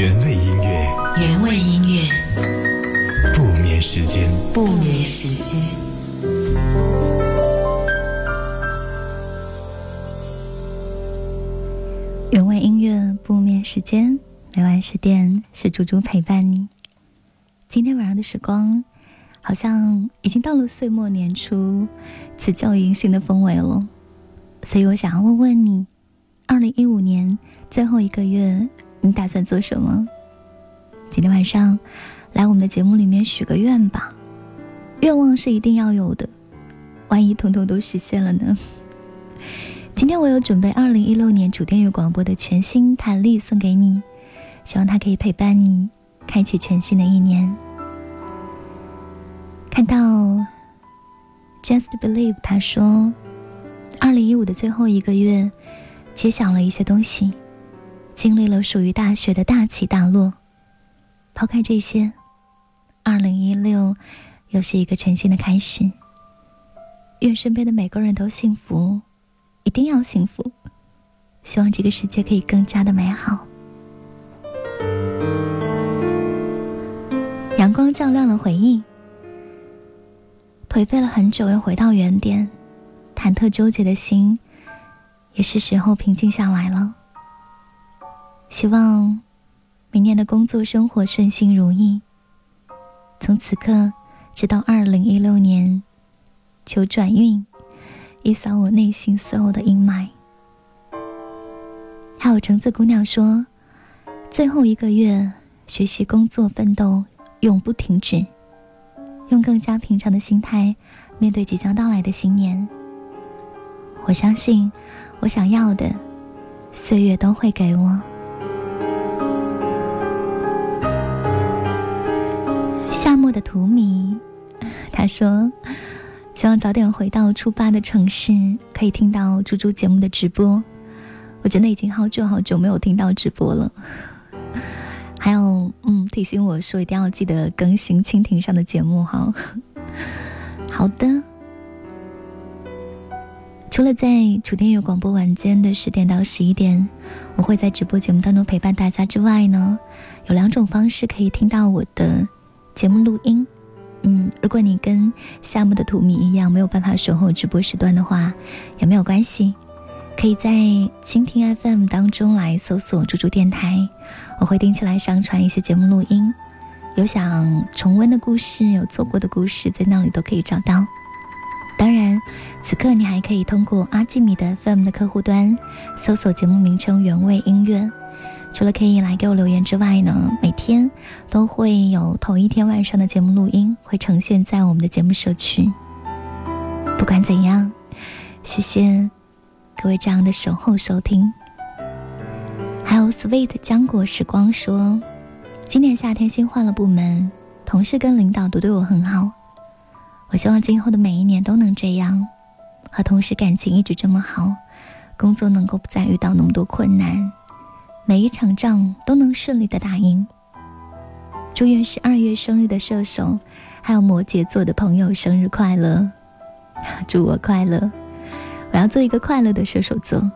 原味音乐，原味音乐，不眠时间，不眠时间。原味音乐，不眠时间。每晚十点是猪猪陪伴你。今天晚上的时光，好像已经到了岁末年初，辞旧迎新的氛围了。所以我想要问问你，二零一五年最后一个月，你打算做什么？今天晚上来我们的节目里面许个愿吧。愿望是一定要有的，万一通通都实现了呢？今天我有准备二零一六年主电乐广播的全新弹力送给你，希望它可以陪伴你，开启全新的一年。看到 Just Believe，他说。二零一五的最后一个月，揭晓了一些东西，经历了属于大学的大起大落。抛开这些，二零一六又是一个全新的开始。愿身边的每个人都幸福，一定要幸福。希望这个世界可以更加的美好。阳光照亮了回忆，颓废了很久，又回到原点。忐忑纠结的心，也是时候平静下来了。希望明年的工作生活顺心如意。从此刻直到二零一六年，求转运，一扫我内心所有的阴霾。还有橙子姑娘说，最后一个月学习、工作、奋斗，永不停止，用更加平常的心态面对即将到来的新年。我相信，我想要的，岁月都会给我。夏末的荼蘼，他说：“希望早点回到出发的城市，可以听到猪猪节目的直播。”我真的已经好久好久没有听到直播了。还有，嗯，提醒我说一定要记得更新蜻蜓上的节目哈。好的。除了在楚天悦广播晚间的十点到十一点，我会在直播节目当中陪伴大家之外呢，有两种方式可以听到我的节目录音。嗯，如果你跟夏木的土迷一样没有办法守候直播时段的话，也没有关系，可以在蜻蜓 FM 当中来搜索“猪猪电台”，我会定期来上传一些节目录音，有想重温的故事，有错过的故事，在那里都可以找到。当然，此刻你还可以通过阿基米德 FM 的客户端搜索节目名称“原味音乐”。除了可以来给我留言之外呢，每天都会有同一天晚上的节目录音会呈现在我们的节目社区。不管怎样，谢谢各位这样的守候收听。还有 Sweet 浆果时光说，今年夏天新换了部门，同事跟领导都对我很好。我希望今后的每一年都能这样，和同事感情一直这么好，工作能够不再遇到那么多困难，每一场仗都能顺利的打赢。祝愿十二月生日的射手，还有摩羯座的朋友生日快乐，祝我快乐，我要做一个快乐的射手座。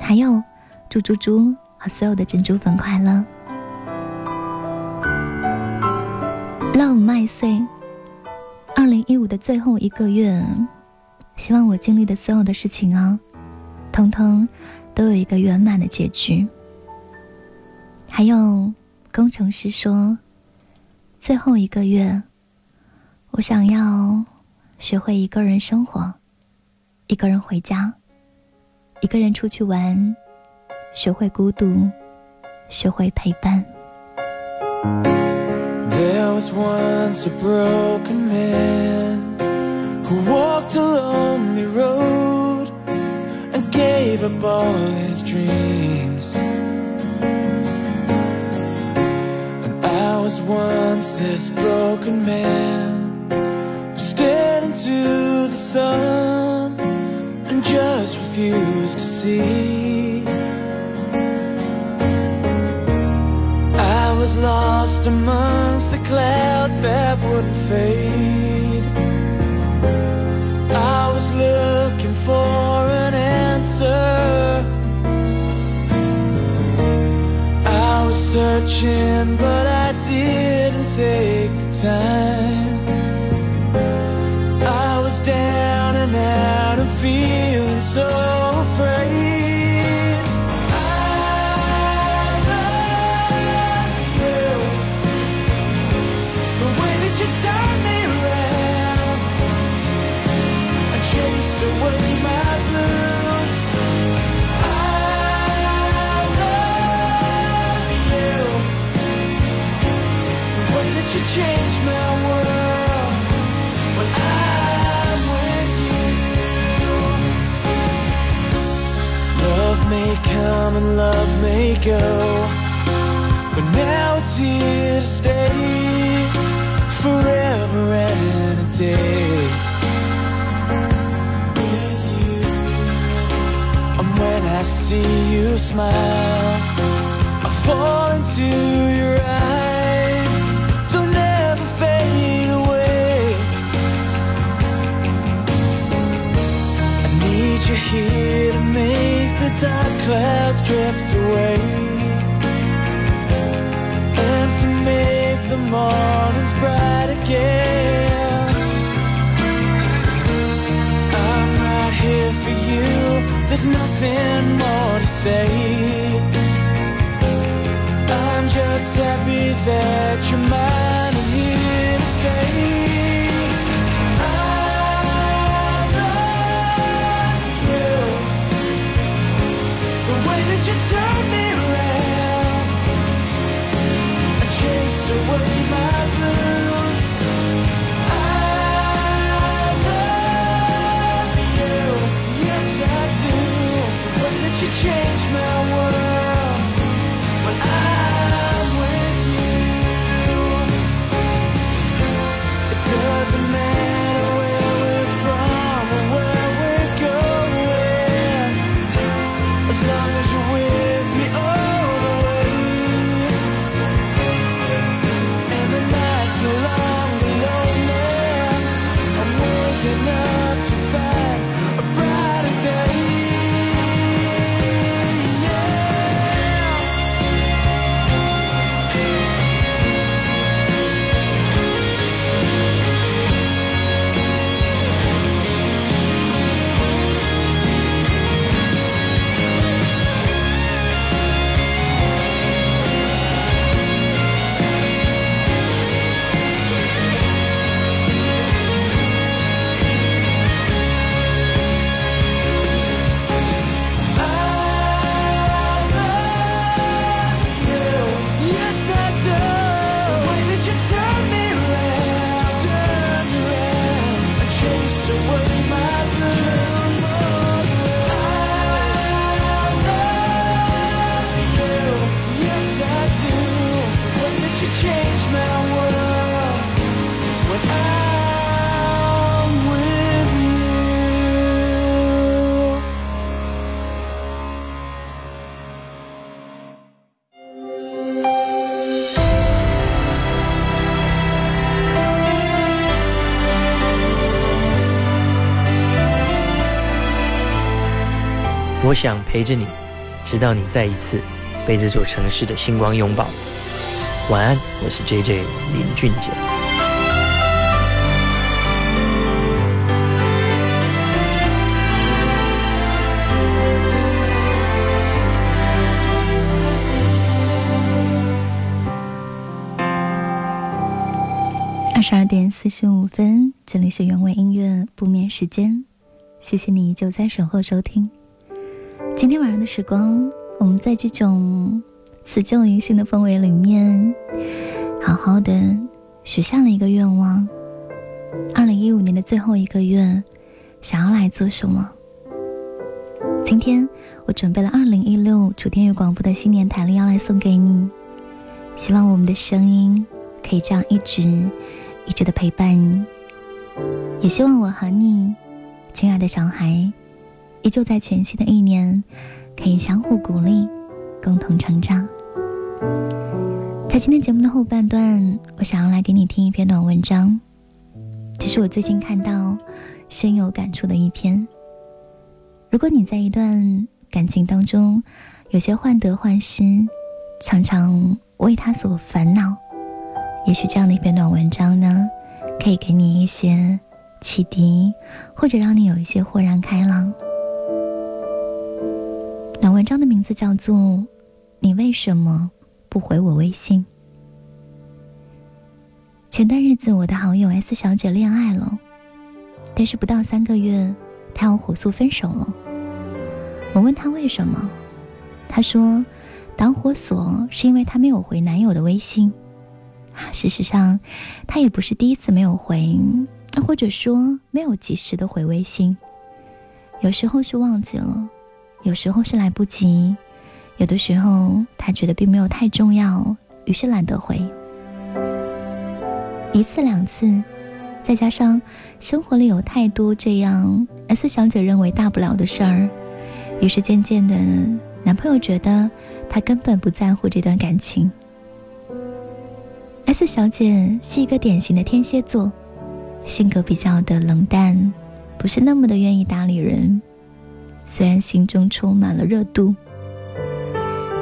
还有，祝猪猪和所有的珍珠粉快乐，Love my say，。二零一五的最后一个月，希望我经历的所有的事情啊，通通都有一个圆满的结局。还有工程师说，最后一个月，我想要学会一个人生活，一个人回家，一个人出去玩，学会孤独，学会陪伴。There was once a broken man who walked a lonely road and gave up all his dreams. Was once this broken man stared into the sun and just refused to see. I was lost amongst the clouds that wouldn't fade. I was looking for an answer. I was searching, but I didn't take the time. I was down and out and feeling so go, but now it's here to stay forever and a day. With you. And when I see you smile, I fall into your eyes. They'll never fade away. I need you here to make dark clouds drift away. And to make the mornings bright again. I'm right here for you. There's nothing more to say. I'm just happy that you're mine away my blues. 想陪着你，直到你再一次被这座城市的星光拥抱。晚安，我是 J J 林俊杰。二十二点四十五分，这里是原味音乐不眠时间，谢谢你就在守候收听。今天晚上的时光，我们在这种辞旧迎新的氛围里面，好好的许下了一个愿望。二零一五年的最后一个月，想要来做什么？今天我准备了二零一六楚天宇广播的新年台历要来送给你，希望我们的声音可以这样一直一直的陪伴你，也希望我和你，亲爱的小孩，依旧在全新的一年可以相互鼓励，共同成长。在今天节目的后半段，我想要来给你听一篇短文章，这是我最近看到深有感触的一篇。如果你在一段感情当中有些患得患失，常常为他所烦恼。也许这样的一篇短文章呢，可以给你一些启迪，或者让你有一些豁然开朗。名字叫做《你为什么不回我微信》。前段日子，我的好友 S 小姐恋爱了，但是不到三个月，她要火速分手了。我问她为什么，她说导火索是因为她没有回男友的微信。事实上，她也不是第一次没有回，或者说没有及时的回微信。有时候是忘记了，有时候是来不及，有的时候他觉得并没有太重要，于是懒得回。一次两次，再加上生活里有太多这样 S 小姐认为大不了的事儿，于是渐渐的，男朋友觉得她根本不在乎这段感情。S 小姐是一个典型的天蝎座，性格比较的冷淡，不是那么的愿意搭理人，虽然心中充满了热度。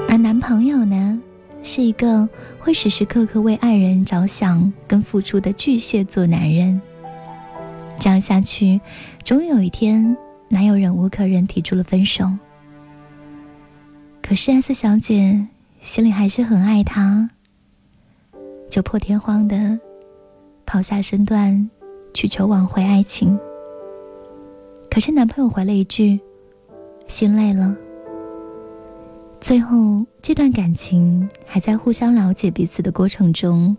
而男朋友呢，是一个会时时刻刻为爱人着想跟付出的巨蟹座男人。这样下去，终于有一天，男友忍无可忍提出了分手。可是 S 小姐心里还是很爱他。就破天荒的抛下身段去求挽回爱情，可是男朋友回了一句：“心累了。”最后，这段感情还在互相了解彼此的过程中，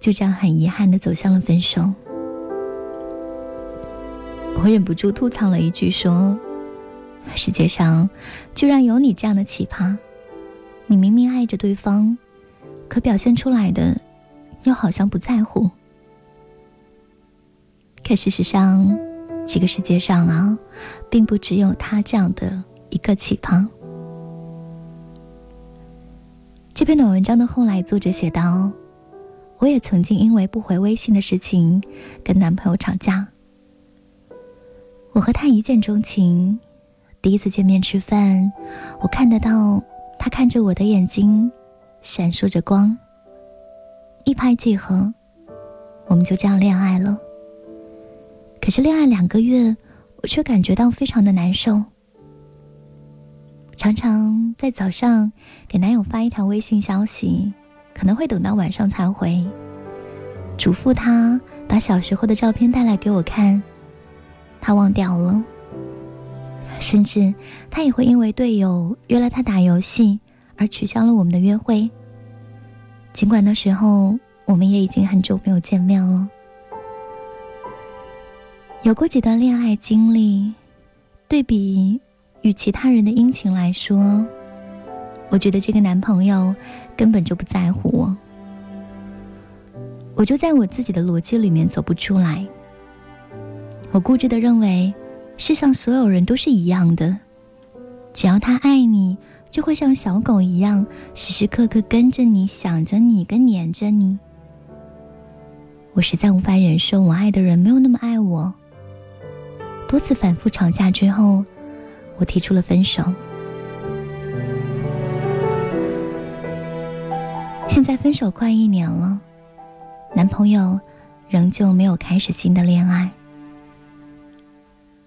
就这样很遗憾的走向了分手。我忍不住吐槽了一句说：“世界上居然有你这样的奇葩！你明明爱着对方，可表现出来的……”又好像不在乎，可事实上，这个世界上啊，并不只有他这样的一个奇葩。这篇短文章的后来，作者写道：“我也曾经因为不回微信的事情跟男朋友吵架。我和他一见钟情，第一次见面吃饭，我看得到他看着我的眼睛，闪烁着光。”一拍即合，我们就这样恋爱了。可是恋爱两个月，我却感觉到非常的难受。常常在早上给男友发一条微信消息，可能会等到晚上才回。嘱咐他把小时候的照片带来给我看，他忘掉了。甚至他也会因为队友约了他打游戏而取消了我们的约会。尽管那时候我们也已经很久没有见面了，有过几段恋爱经历，对比与其他人的殷勤来说，我觉得这个男朋友根本就不在乎我。我就在我自己的逻辑里面走不出来。我固执的认为，世上所有人都是一样的，只要他爱你。就会像小狗一样，时时刻刻跟着你，想着你，跟黏着你。我实在无法忍受我爱的人没有那么爱我。多次反复吵架之后，我提出了分手。现在分手快一年了，男朋友仍旧没有开始新的恋爱。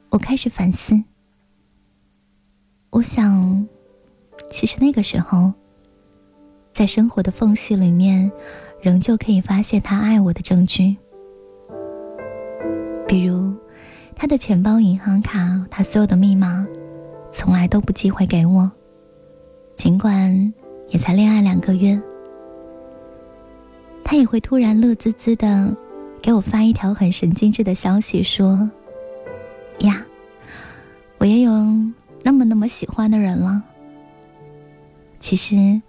我开始反思，我想。其实那个时候，在生活的缝隙里面，仍旧可以发现他爱我的证据。比如，他的钱包、银行卡，他所有的密码，从来都不寄回给我。尽管也才恋爱两个月，他也会突然乐滋滋的给我发一条很神经质的消息，说：“呀，我也有那么那么喜欢的人了。”其实，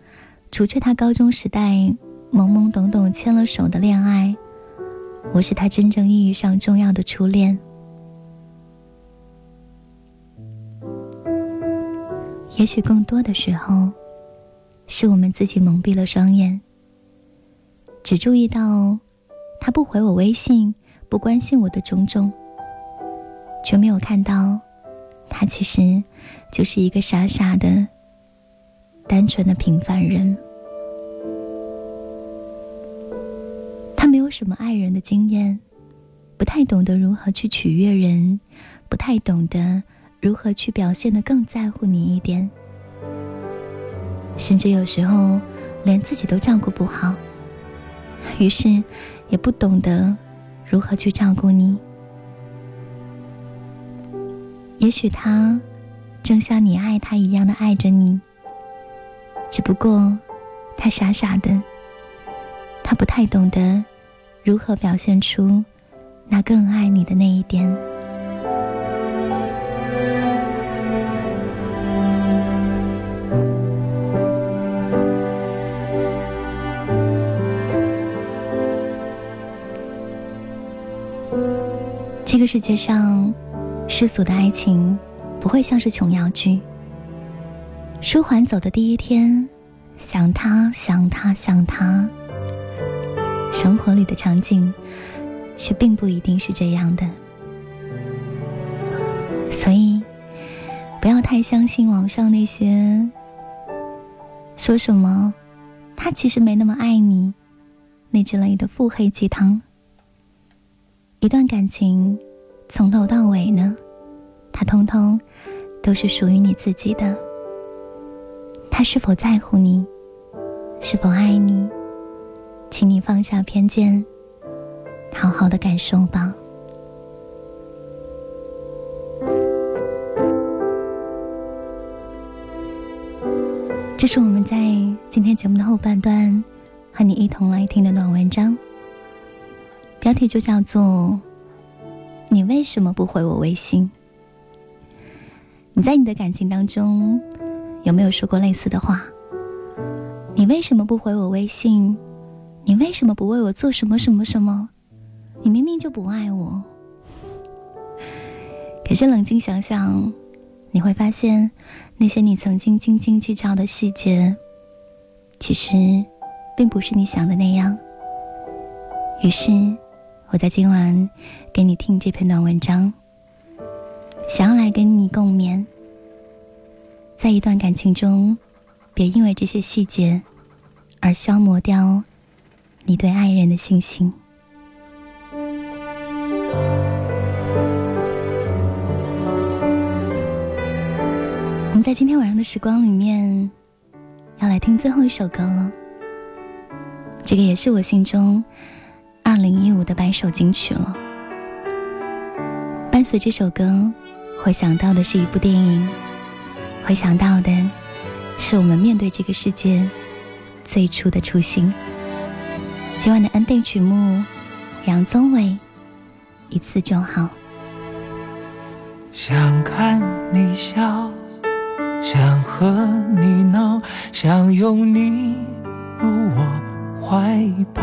除却他高中时代懵懵懂懂牵了手的恋爱，我是他真正意义上重要的初恋。也许更多的时候，是我们自己蒙蔽了双眼，只注意到他不回我微信、不关心我的种种，却没有看到他其实就是一个傻傻的。单纯的平凡人。他没有什么爱人的经验，不太懂得如何去取悦人，不太懂得如何去表现的更在乎你一点，甚至有时候连自己都照顾不好，于是也不懂得如何去照顾你。也许他正像你爱他一样的爱着你，只不过他傻傻的，他不太懂得如何表现出那更爱你的那一点。这个世界上。世俗的爱情不会像是琼瑶剧。舒缓走的第一天，想他想他想他。生活里的场景却并不一定是这样的，所以不要太相信网上那些说什么他其实没那么爱你那之类的腹黑鸡汤。一段感情。从头到尾呢，它通通都是属于你自己的。他是否在乎你，是否爱你，请你放下偏见，好好的感受吧。这是我们在今天节目的后半段和你一同来听的暖文章，标题就叫做。你为什么不回我微信？你在你的感情当中有没有说过类似的话？你为什么不回我微信？你为什么不为我做什么什么什么？你明明就不爱我。可是冷静想想，你会发现那些你曾经斤斤计较的细节，其实并不是你想的那样。于是。我在今晚给你听这篇短文章，想要来跟你共勉。在一段感情中，别因为这些细节而消磨掉你对爱人的信心。我们在今天晚上的时光里面，要来听最后一首歌了。这个也是我心中。二零一五的白首金曲了。伴随这首歌，会想到的是一部电影，会想到的是我们面对这个世界最初的初心。今晚的安定曲目，杨宗纬，一次就好。想看你笑，想和你闹，想拥你入我怀抱。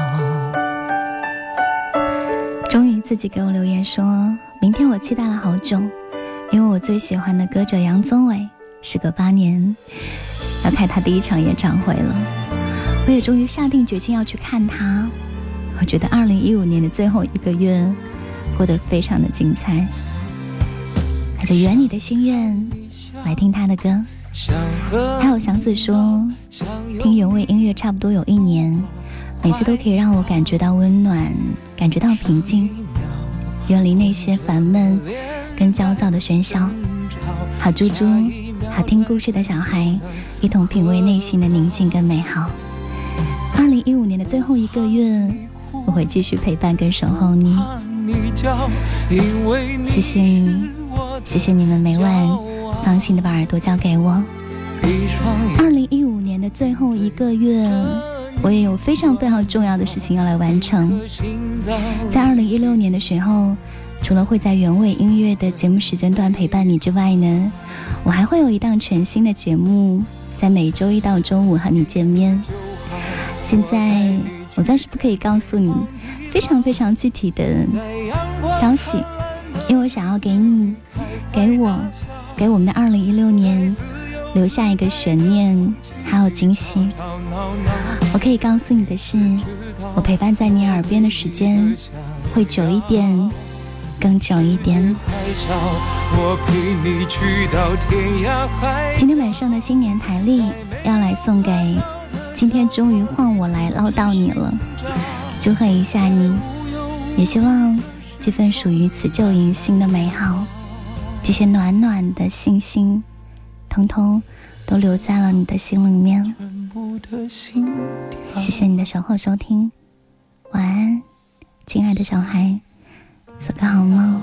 自己给我留言说，明天我期待了好久，因为我最喜欢的歌者杨宗纬，时隔八年要开他第一场演唱会了，我也终于下定决心要去看他。我觉得二零一五年的最后一个月过得非常的精彩，那就圆你的心愿，来听他的歌。还有祥子说，听原味音乐差不多有一年，每次都可以让我感觉到温暖，感觉到平静，远离那些烦闷跟焦躁的喧嚣。好猪猪，好听故事的小孩，一同品味内心的宁静跟美好。二零一五年的最后一个月，我会继续陪伴跟守候你。谢谢你，谢谢你们每晚放心的把耳朵交给我。二零一五年的最后一个月，我也有非常非常重要的事情要来完成。在二零一六年的时候，除了会在原味音乐的节目时间段陪伴你之外呢，我还会有一档全新的节目，在每周一到周五和你见面。现在我暂时不可以告诉你非常非常具体的消息，因为我想要给你、给我、给我们的二零一六年留下一个悬念，还有惊喜。我可以告诉你的是，我陪伴在你耳边的时间会久一点，更久一点。今天晚上的新年台历要来送给今天终于换我来唠叨你了，祝贺一下你，也希望这份属于辞旧迎新的美好，这些暖暖的信心，通通都留在了你的心里面。谢谢你的守候收听，晚安，亲爱的小孩，做个好梦。